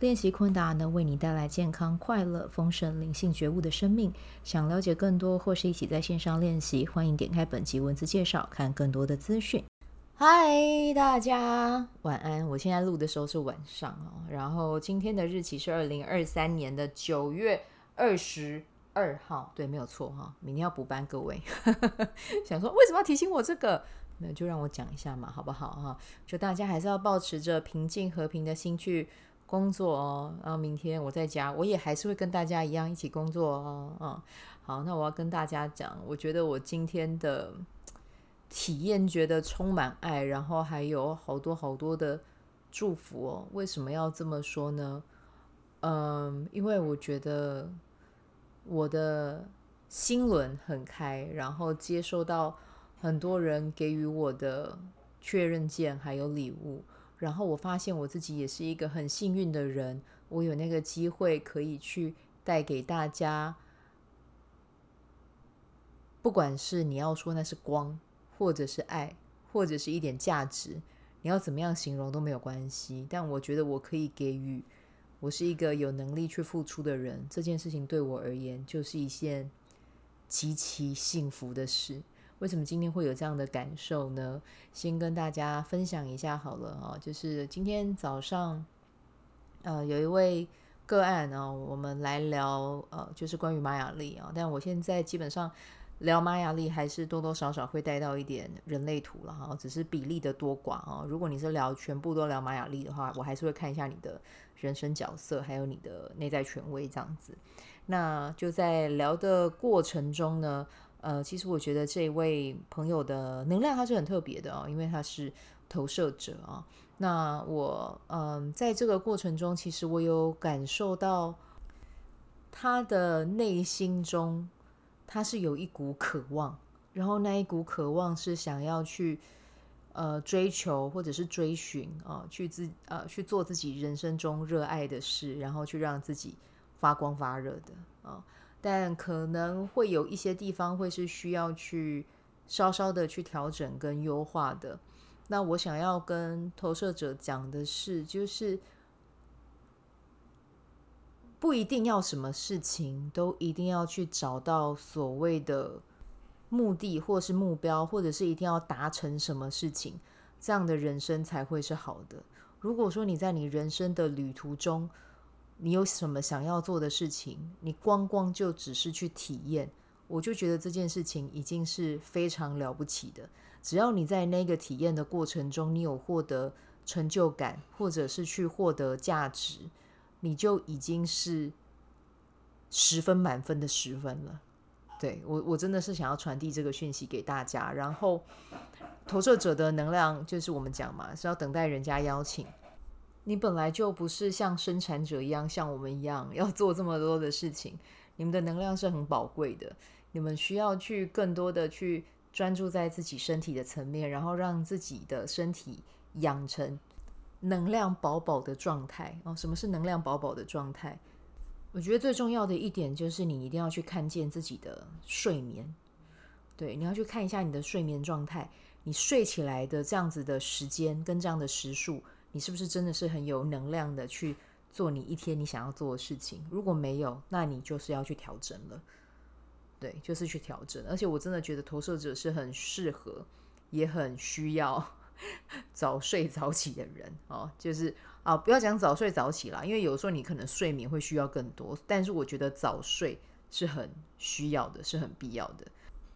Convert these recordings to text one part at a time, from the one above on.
练习昆达能为你带来健康、快乐、丰盛、灵性觉悟的生命。想了解更多或是一起在线上练习，欢迎点开本集文字介绍，看更多的资讯。嗨，大家晚安！我现在录的时候是晚上哦，然后今天的日期是二零二三年的九月二十二号，对，没有错哈。明天要补班，各位 想说为什么要提醒我这个？那就让我讲一下嘛，好不好哈？就大家还是要保持着平静和平的心去。工作哦，然后明天我在家，我也还是会跟大家一样一起工作哦。嗯，好，那我要跟大家讲，我觉得我今天的体验觉得充满爱，然后还有好多好多的祝福哦。为什么要这么说呢？嗯，因为我觉得我的心轮很开，然后接收到很多人给予我的确认键，还有礼物。然后我发现我自己也是一个很幸运的人，我有那个机会可以去带给大家，不管是你要说那是光，或者是爱，或者是一点价值，你要怎么样形容都没有关系。但我觉得我可以给予，我是一个有能力去付出的人，这件事情对我而言就是一件极其幸福的事。为什么今天会有这样的感受呢？先跟大家分享一下好了啊，就是今天早上，呃，有一位个案啊，我们来聊呃，就是关于玛雅历啊。但我现在基本上聊玛雅历还是多多少少会带到一点人类图了哈，只是比例的多寡啊。如果你是聊全部都聊玛雅历的话，我还是会看一下你的人生角色，还有你的内在权威这样子。那就在聊的过程中呢。呃，其实我觉得这位朋友的能量他是很特别的啊，因为他是投射者啊。那我嗯、在这个过程中，其实我有感受到他的内心中，他是有一股渴望，然后那一股渴望是想要去呃追求或者是追寻啊，去自呃去做自己人生中热爱的事，然后去让自己发光发热的啊。但可能会有一些地方会是需要去稍稍的去调整跟优化的。那我想要跟投射者讲的是，就是不一定要什么事情都一定要去找到所谓的目的或是目标，或者是一定要达成什么事情，这样的人生才会是好的。如果说你在你人生的旅途中，你有什么想要做的事情？你光光就只是去体验，我就觉得这件事情已经是非常了不起的。只要你在那个体验的过程中，你有获得成就感，或者是去获得价值，你就已经是十分满分的十分了。对，我，我真的是想要传递这个讯息给大家。然后，投射者的能量就是我们讲嘛，是要等待人家邀请。你本来就不是像生产者一样，像我们一样要做这么多的事情。你们的能量是很宝贵的，你们需要去更多的去专注在自己身体的层面，然后让自己的身体养成能量饱饱的状态。哦，什么是能量饱饱的状态？我觉得最重要的一点就是你一定要去看见自己的睡眠。对，你要去看一下你的睡眠状态，你睡起来的这样子的时间跟这样的时数。你是不是真的是很有能量的去做你一天你想要做的事情？如果没有，那你就是要去调整了。对，就是去调整。而且我真的觉得投射者是很适合，也很需要 早睡早起的人哦。就是啊，不要讲早睡早起啦，因为有时候你可能睡眠会需要更多，但是我觉得早睡是很需要的，是很必要的。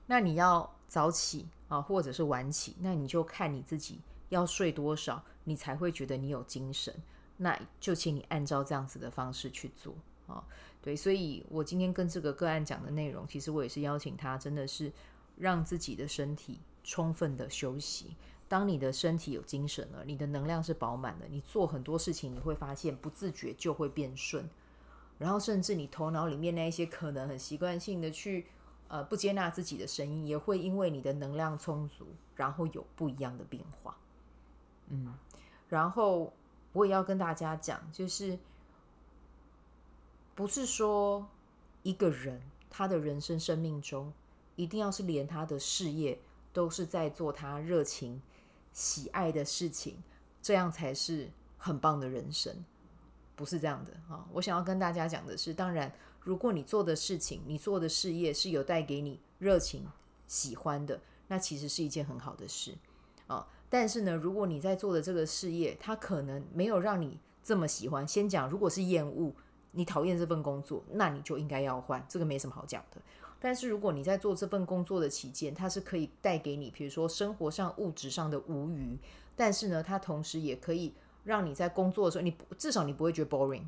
那你要早起啊，或者是晚起，那你就看你自己。要睡多少，你才会觉得你有精神？那就请你按照这样子的方式去做啊、对，所以我今天跟这个个案讲的内容，其实我也是邀请他，真的是让自己的身体充分的休息。当你的身体有精神了，你的能量是饱满的，你做很多事情，你会发现不自觉就会变顺。然后，甚至你头脑里面那一些可能很习惯性的去呃不接纳自己的声音，也会因为你的能量充足，然后有不一样的变化。嗯，然后我也要跟大家讲，就是不是说一个人他的人生生命中一定要是连他的事业都是在做他热情喜爱的事情，这样才是很棒的人生。不是这样的啊！我想要跟大家讲的是，当然，如果你做的事情、你做的事业是有带给你热情、喜欢的，那其实是一件很好的事啊。但是呢，如果你在做的这个事业，它可能没有让你这么喜欢。先讲，如果是厌恶，你讨厌这份工作，那你就应该要换，这个没什么好讲的。但是如果你在做这份工作的期间，它是可以带给你，比如说生活上、物质上的无余，但是呢，它同时也可以。让你在工作的时候，你至少你不会觉得 boring，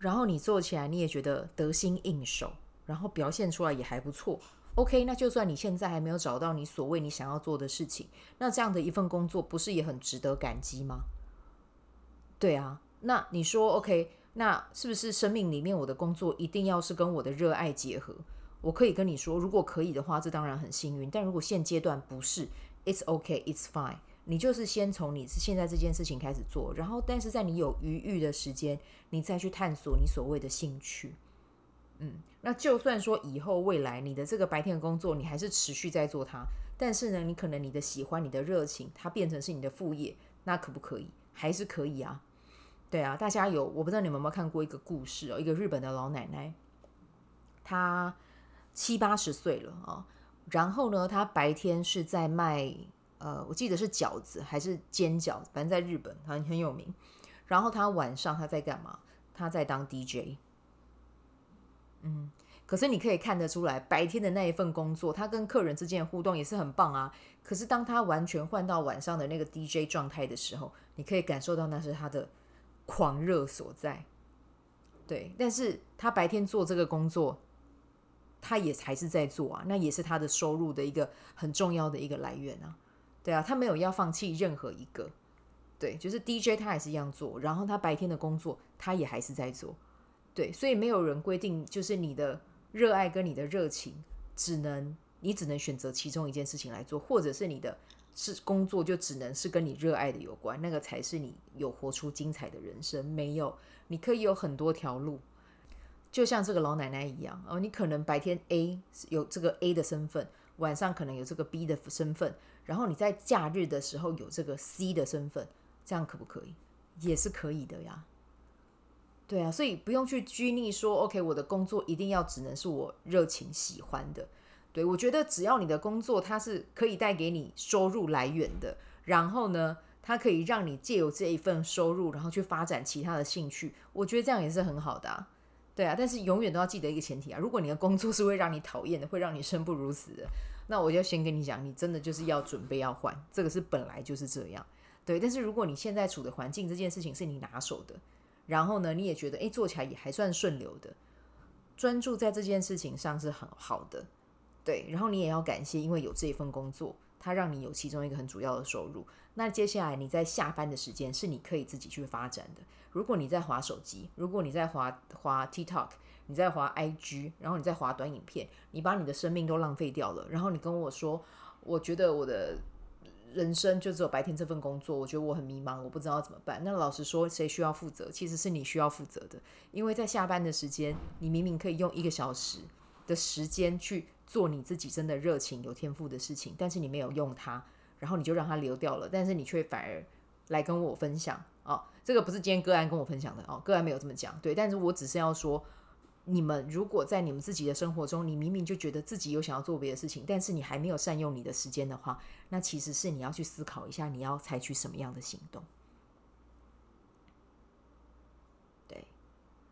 然后你做起来你也觉得得心应手，然后表现出来也还不错。OK，那就算你现在还没有找到你所谓你想要做的事情，那这样的一份工作不是也很值得感激吗？对啊，那你说 OK，那是不是生命里面我的工作一定要是跟我的热爱结合？我可以跟你说，如果可以的话，这当然很幸运。但如果现阶段不是，It's OK，It's fine。你就是先从你现在这件事情开始做，然后，但是在你有余裕的时间，你再去探索你所谓的兴趣。嗯，那就算说以后未来你的这个白天的工作，你还是持续在做它，但是呢，你可能你的喜欢、你的热情，它变成是你的副业，那可不可以？还是可以啊。对啊，大家有，我不知道你们有没有看过一个故事哦，一个日本的老奶奶，她七八十岁了啊，然后呢，她白天是在卖。呃，我记得是饺子还是煎饺，反正在日本很很有名。然后她晚上她在干嘛？她在当 DJ。嗯，可是你可以看得出来，白天的那一份工作，他跟客人之间的互动也是很棒啊。可是当他完全换到晚上的那个 DJ 状态的时候，你可以感受到那是他的狂热所在。对，但是他白天做这个工作，他也还是在做啊，那也是他的收入的一个很重要的一个来源啊。对啊，他没有要放弃任何一个，对，就是 DJ 他还是一样做，然后他白天的工作他也还是在做，对，所以没有人规定，就是你的热爱跟你的热情，只能你只能选择其中一件事情来做，或者是你的是工作就只能是跟你热爱的有关，那个才是你有活出精彩的人生。没有，你可以有很多条路，就像这个老奶奶一样哦，你可能白天 A 有这个 A 的身份，晚上可能有这个 B 的身份。然后你在假日的时候有这个 C 的身份，这样可不可以？也是可以的呀。对啊，所以不用去拘泥说，OK，我的工作一定要只能是我热情喜欢的。对，我觉得只要你的工作它是可以带给你收入来源的，然后呢，它可以让你借由这一份收入，然后去发展其他的兴趣，我觉得这样也是很好的。对啊，但是永远都要记得一个前提啊，如果你的工作是会让你讨厌的，会让你生不如死的。那我就先跟你讲，你真的就是要准备要换，这个是本来就是这样，对。但是如果你现在处的环境这件事情是你拿手的，然后呢，你也觉得诶，做起来也还算顺流的，专注在这件事情上是很好的，对。然后你也要感谢，因为有这一份工作，它让你有其中一个很主要的收入。那接下来你在下班的时间是你可以自己去发展的。如果你在划手机，如果你在划划 TikTok。你在划 IG，然后你在划短影片，你把你的生命都浪费掉了。然后你跟我说，我觉得我的人生就只有白天这份工作，我觉得我很迷茫，我不知道怎么办。那老实说，谁需要负责？其实是你需要负责的，因为在下班的时间，你明明可以用一个小时的时间去做你自己真的热情、有天赋的事情，但是你没有用它，然后你就让它流掉了。但是你却反而来跟我分享哦，这个不是今天个案跟我分享的哦，个案没有这么讲，对，但是我只是要说。你们如果在你们自己的生活中，你明明就觉得自己有想要做别的事情，但是你还没有善用你的时间的话，那其实是你要去思考一下，你要采取什么样的行动。对，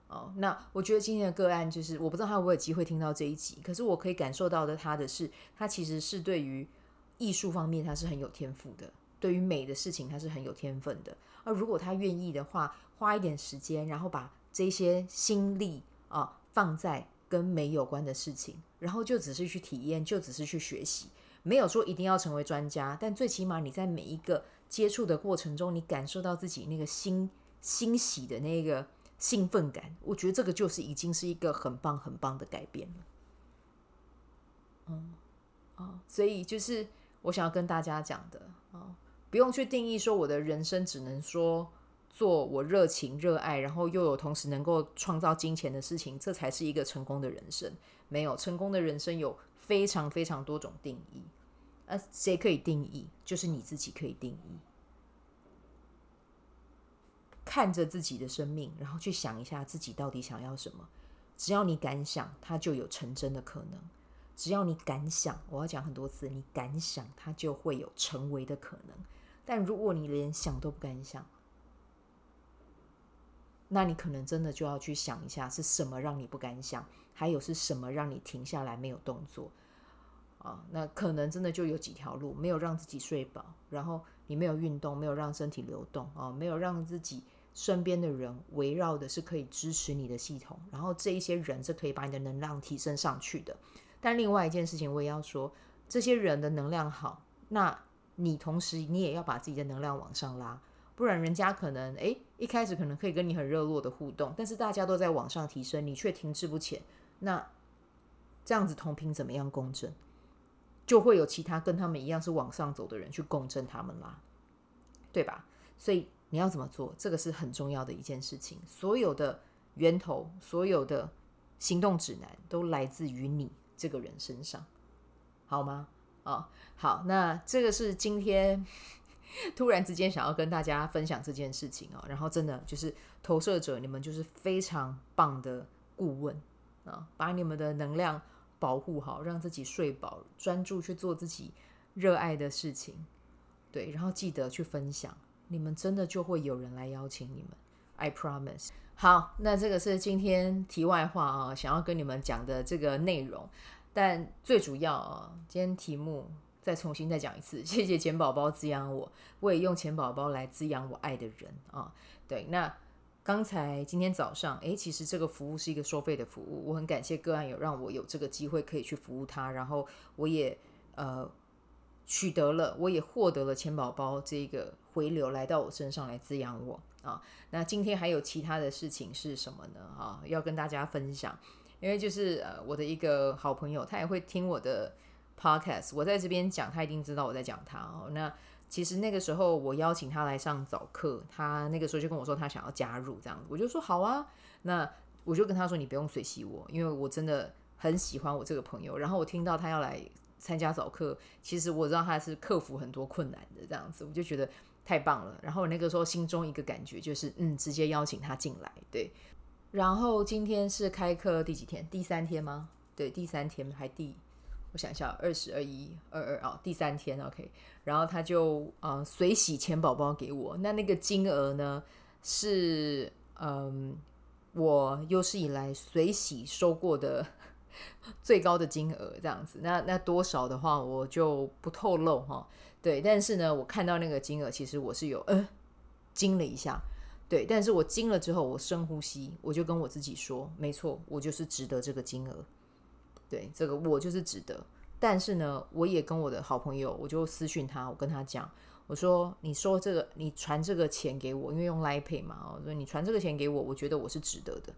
哦，那我觉得今天的个案就是，我不知道他会不会有机会听到这一集，可是我可以感受到的他的是，他其实是对于艺术方面他是很有天赋的，对于美的事情他是很有天分的。而如果他愿意的话，花一点时间，然后把这些心力啊。放在跟美有关的事情，然后就只是去体验，就只是去学习，没有说一定要成为专家，但最起码你在每一个接触的过程中，你感受到自己那个欣欣喜的那个兴奋感，我觉得这个就是已经是一个很棒很棒的改变了。嗯，啊，所以就是我想要跟大家讲的啊，不用去定义说我的人生只能说做我热情热爱，然后又有同时能够创造金钱的事情，这才是一个成功的人生。没有成功的人生有非常非常多种定义，呃，谁可以定义？就是你自己可以定义。看着自己的生命，然后去想一下自己到底想要什么。只要你敢想，它就有成真的可能。只要你敢想，我要讲很多次，你敢想，它就会有成为的可能。但如果你连想都不敢想，那你可能真的就要去想一下，是什么让你不敢想，还有是什么让你停下来没有动作啊？那可能真的就有几条路：没有让自己睡饱，然后你没有运动，没有让身体流动啊，没有让自己身边的人围绕的是可以支持你的系统，然后这一些人是可以把你的能量提升上去的。但另外一件事情，我也要说，这些人的能量好，那你同时你也要把自己的能量往上拉。不然，人家可能诶，一开始可能可以跟你很热络的互动，但是大家都在往上提升，你却停滞不前。那这样子同频怎么样共振？就会有其他跟他们一样是往上走的人去共振他们啦，对吧？所以你要怎么做？这个是很重要的一件事情。所有的源头，所有的行动指南，都来自于你这个人身上，好吗？啊、哦，好，那这个是今天。突然之间想要跟大家分享这件事情哦，然后真的就是投射者，你们就是非常棒的顾问啊，把你们的能量保护好，让自己睡饱，专注去做自己热爱的事情，对，然后记得去分享，你们真的就会有人来邀请你们，I promise。好，那这个是今天题外话啊，想要跟你们讲的这个内容，但最主要啊，今天题目。再重新再讲一次，谢谢钱宝宝滋养我，我也用钱宝宝来滋养我爱的人啊。对，那刚才今天早上，诶，其实这个服务是一个收费的服务，我很感谢个案有让我有这个机会可以去服务他，然后我也呃取得了，我也获得了钱宝宝这个回流来到我身上来滋养我啊。那今天还有其他的事情是什么呢？啊，要跟大家分享，因为就是呃我的一个好朋友，他也会听我的。Podcast，我在这边讲，他一定知道我在讲他哦。那其实那个时候我邀请他来上早课，他那个时候就跟我说他想要加入这样子，我就说好啊。那我就跟他说你不用随喜我，因为我真的很喜欢我这个朋友。然后我听到他要来参加早课，其实我知道他是克服很多困难的这样子，我就觉得太棒了。然后那个时候心中一个感觉就是，嗯，直接邀请他进来。对。然后今天是开课第几天？第三天吗？对，第三天还第。我想一下，二十二一二二啊，第三天 OK，然后他就呃随喜钱宝宝给我，那那个金额呢是嗯我有史以来随喜收过的最高的金额，这样子。那那多少的话我就不透露哈，对。但是呢，我看到那个金额，其实我是有嗯惊了一下，对。但是我惊了之后，我深呼吸，我就跟我自己说，没错，我就是值得这个金额。对，这个我就是值得，但是呢，我也跟我的好朋友，我就私讯他，我跟他讲，我说，你说这个，你传这个钱给我，因为用 Line Pay 嘛，我说你传这个钱给我，我觉得我是值得的，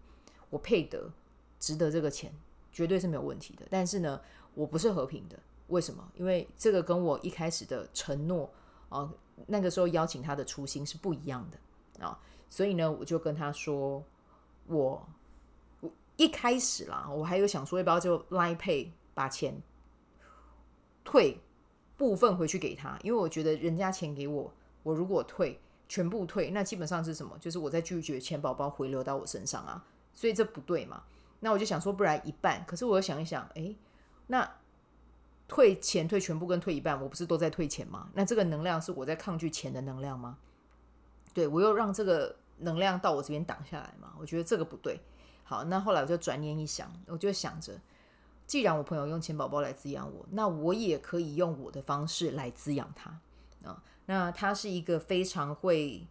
我配得，值得这个钱，绝对是没有问题的。但是呢，我不是和平的，为什么？因为这个跟我一开始的承诺啊，那个时候邀请他的初心是不一样的啊，所以呢，我就跟他说，我。一开始啦，我还有想说要不要就 Line Pay 把钱退部分回去给他，因为我觉得人家钱给我，我如果退全部退，那基本上是什么？就是我在拒绝钱宝宝回流到我身上啊，所以这不对嘛。那我就想说，不然一半。可是我又想一想，诶，那退钱退全部跟退一半，我不是都在退钱吗？那这个能量是我在抗拒钱的能量吗？对，我又让这个能量到我这边挡下来嘛？我觉得这个不对。好，那后来我就转念一想，我就想着，既然我朋友用钱宝宝来滋养我，那我也可以用我的方式来滋养他啊。那他是一个非常会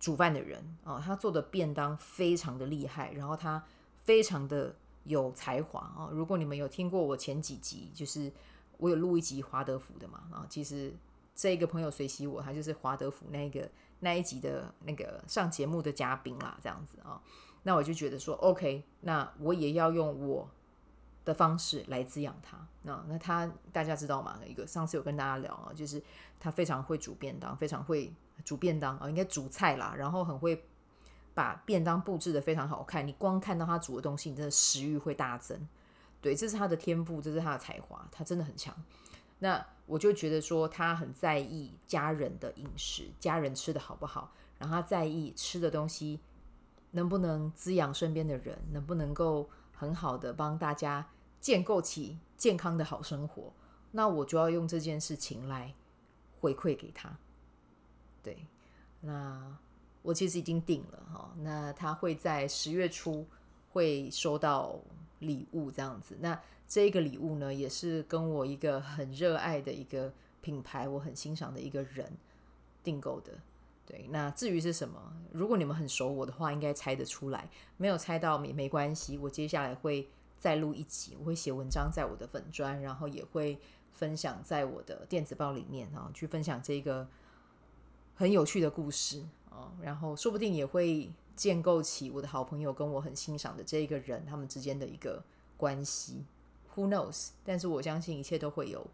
煮饭的人啊，他做的便当非常的厉害，然后他非常的有才华啊。如果你们有听过我前几集，就是我有录一集华德福的嘛啊，其实这个朋友随喜我，他就是华德福那个那一集的那个上节目的嘉宾啦，这样子啊。那我就觉得说，OK，那我也要用我的方式来滋养他。那那他大家知道吗？一个上次有跟大家聊啊，就是他非常会煮便当，非常会煮便当啊，应该煮菜啦，然后很会把便当布置得非常好看。你光看到他煮的东西，你真的食欲会大增。对，这是他的天赋，这是他的才华，他真的很强。那我就觉得说，他很在意家人的饮食，家人吃得好不好，然后他在意吃的东西能不能滋养身边的人，能不能够很好的帮大家建构起健康的好生活。那我就要用这件事情来回馈给他。对，那我其实已经定了哈，那他会在十月初会收到礼物这样子。那这个礼物呢，也是跟我一个很热爱的一个品牌，我很欣赏的一个人订购的。对，那至于是什么，如果你们很熟我的话，应该猜得出来。没有猜到也没关系，我接下来会再录一集，我会写文章在我的粉专，然后也会分享在我的电子报里面啊，去分享这个很有趣的故事啊，然后说不定也会建构起我的好朋友跟我很欣赏的这一个人他们之间的一个关系。Who knows？但是我相信一切都会有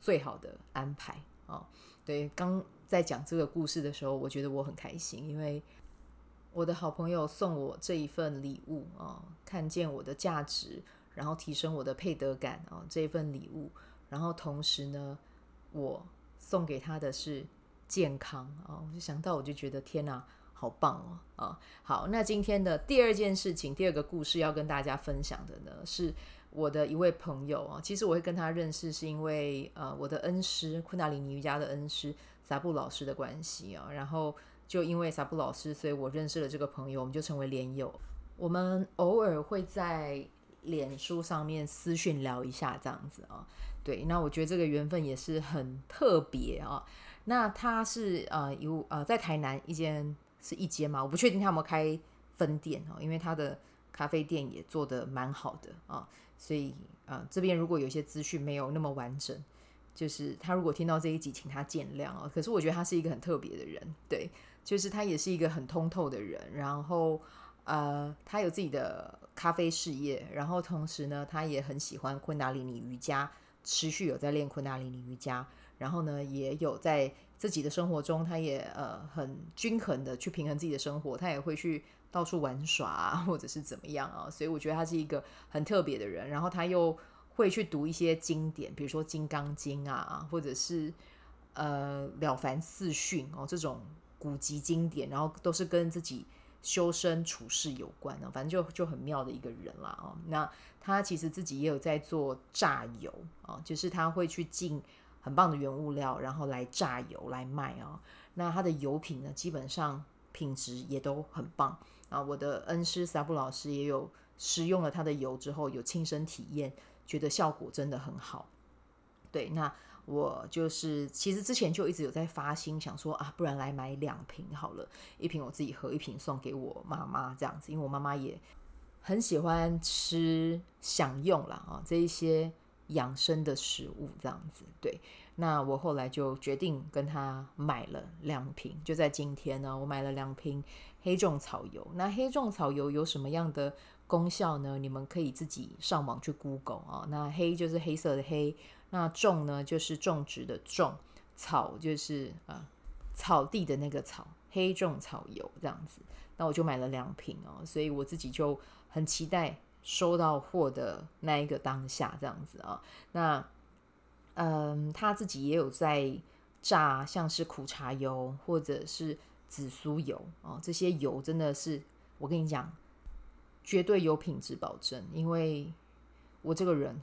最好的安排啊！对，刚在讲这个故事的时候，我觉得我很开心，因为我的好朋友送我这一份礼物啊，看见我的价值，然后提升我的配得感啊，这一份礼物，然后同时呢，我送给他的是健康啊！我就想到，我就觉得天哪，好棒哦！啊，好，那今天的第二件事情，第二个故事要跟大家分享的呢是。我的一位朋友啊，其实我会跟他认识，是因为呃，我的恩师昆达里尼瑜伽的恩师萨布老师的关系啊。然后就因为萨布老师，所以我认识了这个朋友，我们就成为连友。我们偶尔会在脸书上面私讯聊一下这样子啊。对，那我觉得这个缘分也是很特别啊。那他是呃有呃在台南一间是一间嘛，我不确定他有没有开分店哦，因为他的咖啡店也做得蛮好的啊。所以啊、呃，这边如果有些资讯没有那么完整，就是他如果听到这一集，请他见谅啊。可是我觉得他是一个很特别的人，对，就是他也是一个很通透的人。然后呃，他有自己的咖啡事业，然后同时呢，他也很喜欢昆达里尼瑜伽，持续有在练昆达里尼瑜伽。然后呢，也有在自己的生活中，他也呃很均衡的去平衡自己的生活，他也会去。到处玩耍，或者是怎么样啊，所以我觉得他是一个很特别的人。然后他又会去读一些经典，比如说《金刚经》啊，或者是呃《了凡四训》哦这种古籍经典，然后都是跟自己修身处世有关的，反正就就很妙的一个人啦哦。那他其实自己也有在做榨油啊，就是他会去进很棒的原物料，然后来榨油来卖啊。那他的油品呢，基本上品质也都很棒。啊，我的恩师萨布老师也有使用了他的油之后，有亲身体验，觉得效果真的很好。对，那我就是其实之前就一直有在发心，想说啊，不然来买两瓶好了，一瓶我自己喝，一瓶送给我妈妈这样子，因为我妈妈也很喜欢吃、享用啦啊这一些养生的食物这样子。对，那我后来就决定跟她买了两瓶，就在今天呢，我买了两瓶。黑种草油，那黑种草油有什么样的功效呢？你们可以自己上网去 Google 啊。那黑就是黑色的黑，那种呢就是种植的种，草就是啊草地的那个草，黑种草油这样子。那我就买了两瓶哦，所以我自己就很期待收到货的那一个当下这样子啊。那嗯，他自己也有在榨，像是苦茶油或者是。紫苏油哦，这些油真的是我跟你讲，绝对有品质保证。因为我这个人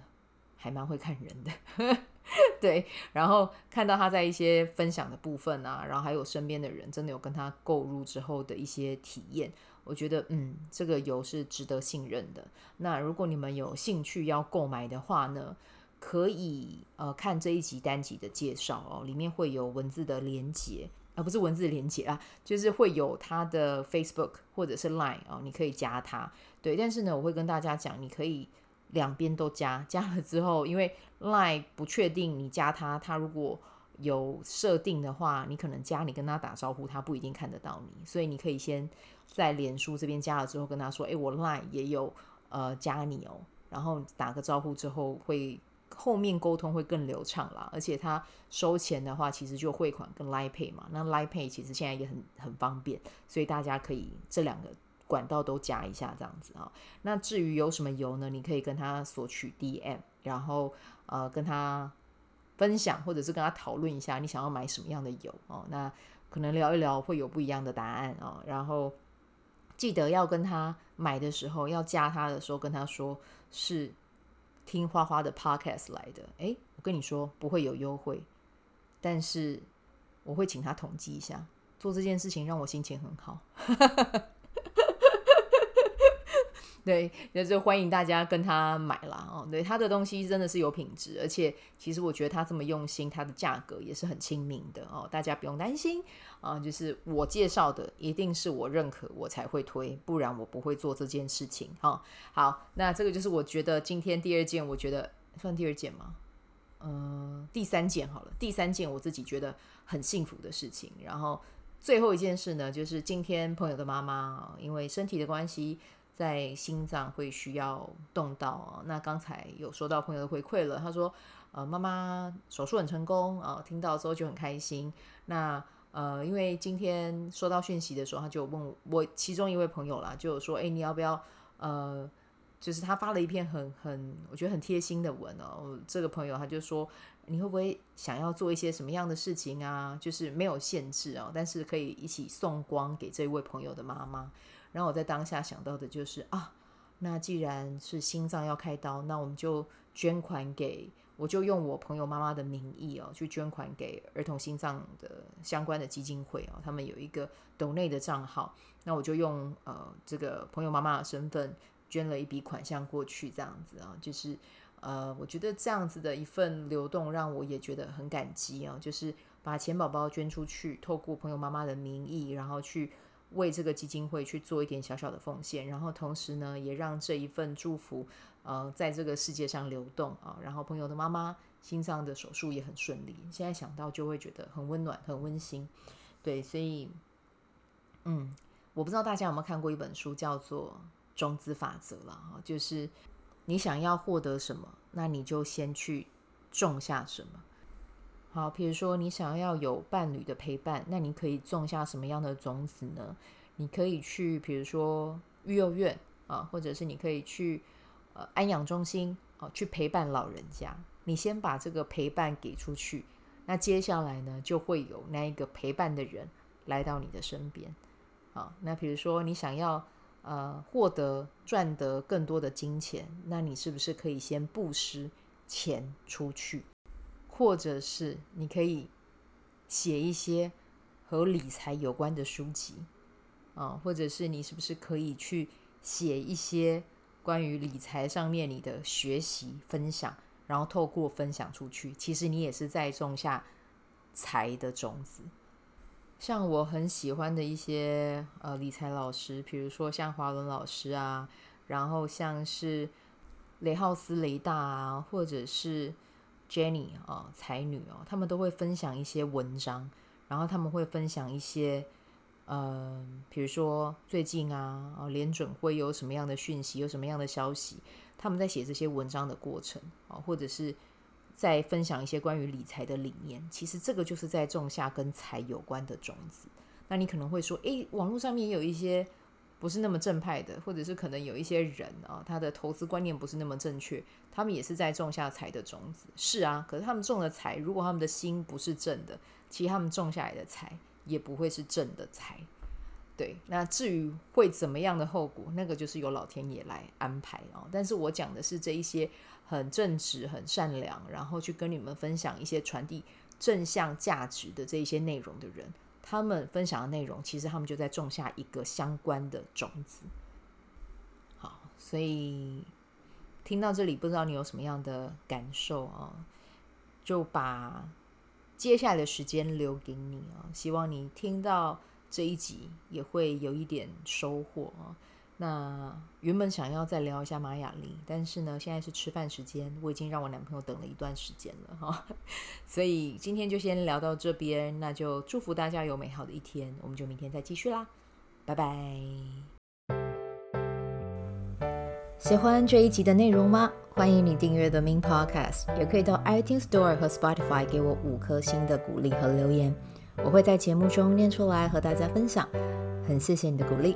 还蛮会看人的，对。然后看到他在一些分享的部分啊，然后还有身边的人真的有跟他购入之后的一些体验，我觉得嗯，这个油是值得信任的。那如果你们有兴趣要购买的话呢，可以呃看这一集单集的介绍哦，里面会有文字的连结。而不是文字连接啊，就是会有他的 Facebook 或者是 Line 哦，你可以加他。对，但是呢，我会跟大家讲，你可以两边都加。加了之后，因为 Line 不确定你加他，他如果有设定的话，你可能加你跟他打招呼，他不一定看得到你。所以你可以先在脸书这边加了之后，跟他说：“诶，我 Line 也有呃加你哦。”然后打个招呼之后会。后面沟通会更流畅啦，而且他收钱的话，其实就汇款跟 Line Pay 嘛。那 Line Pay 其实现在也很很方便，所以大家可以这两个管道都加一下这样子啊。那至于有什么油呢？你可以跟他索取 DM，然后呃跟他分享，或者是跟他讨论一下你想要买什么样的油哦。那可能聊一聊会有不一样的答案啊。然后记得要跟他买的时候，要加他的时候跟他说是。听花花的 podcast 来的，诶，我跟你说不会有优惠，但是我会请他统计一下，做这件事情让我心情很好。对，那就欢迎大家跟他买啦。哦。对，他的东西真的是有品质，而且其实我觉得他这么用心，他的价格也是很亲民的哦。大家不用担心啊，就是我介绍的一定是我认可我才会推，不然我不会做这件事情。哈，好，那这个就是我觉得今天第二件，我觉得算第二件吗？嗯，第三件好了，第三件我自己觉得很幸福的事情。然后最后一件事呢，就是今天朋友的妈妈因为身体的关系。在心脏会需要动到，那刚才有收到朋友的回馈了，他说，呃，妈妈手术很成功啊，听到之后就很开心。那呃，因为今天收到讯息的时候，他就问我其中一位朋友啦，就说，哎，你要不要呃，就是他发了一篇很很我觉得很贴心的文哦。这个朋友他就说，你会不会想要做一些什么样的事情啊？就是没有限制啊，但是可以一起送光给这位朋友的妈妈。然后我在当下想到的就是啊，那既然是心脏要开刀，那我们就捐款给，我就用我朋友妈妈的名义哦，去捐款给儿童心脏的相关的基金会哦，他们有一个抖内的账号，那我就用呃这个朋友妈妈的身份捐了一笔款项过去，这样子啊，就是呃我觉得这样子的一份流动让我也觉得很感激啊，就是把钱宝宝捐出去，透过朋友妈妈的名义，然后去。为这个基金会去做一点小小的奉献，然后同时呢，也让这一份祝福，呃，在这个世界上流动啊。然后朋友的妈妈心脏的手术也很顺利，现在想到就会觉得很温暖、很温馨。对，所以，嗯，我不知道大家有没有看过一本书，叫做《种子法则》了哈，就是你想要获得什么，那你就先去种下什么。好，比如说你想要有伴侣的陪伴，那你可以种下什么样的种子呢？你可以去，比如说育幼院啊，或者是你可以去呃安养中心啊，去陪伴老人家。你先把这个陪伴给出去，那接下来呢，就会有那一个陪伴的人来到你的身边。啊，那比如说你想要呃获得赚得更多的金钱，那你是不是可以先布施钱出去？或者是你可以写一些和理财有关的书籍啊，或者是你是不是可以去写一些关于理财上面你的学习分享，然后透过分享出去，其实你也是在种下财的种子。像我很喜欢的一些呃理财老师，比如说像华伦老师啊，然后像是雷浩斯雷大啊，或者是。Jenny 啊，才女哦，他们都会分享一些文章，然后他们会分享一些，呃，比如说最近啊，啊，联准会有什么样的讯息，有什么样的消息，他们在写这些文章的过程啊，或者是在分享一些关于理财的理念，其实这个就是在种下跟财有关的种子。那你可能会说，诶，网络上面也有一些。不是那么正派的，或者是可能有一些人啊，他的投资观念不是那么正确，他们也是在种下财的种子。是啊，可是他们种的财，如果他们的心不是正的，其实他们种下来的财也不会是正的财。对，那至于会怎么样的后果，那个就是由老天爷来安排啊。但是我讲的是这一些很正直、很善良，然后去跟你们分享一些传递正向价值的这一些内容的人。他们分享的内容，其实他们就在种下一个相关的种子。好，所以听到这里，不知道你有什么样的感受啊？就把接下来的时间留给你啊！希望你听到这一集也会有一点收获啊。那原本想要再聊一下玛雅历，但是呢，现在是吃饭时间，我已经让我男朋友等了一段时间了哈，所以今天就先聊到这边，那就祝福大家有美好的一天，我们就明天再继续啦，拜拜。喜欢这一集的内容吗？欢迎你订阅 The Min Podcast，也可以到 iTunes Store 和 Spotify 给我五颗星的鼓励和留言，我会在节目中念出来和大家分享。很谢谢你的鼓励，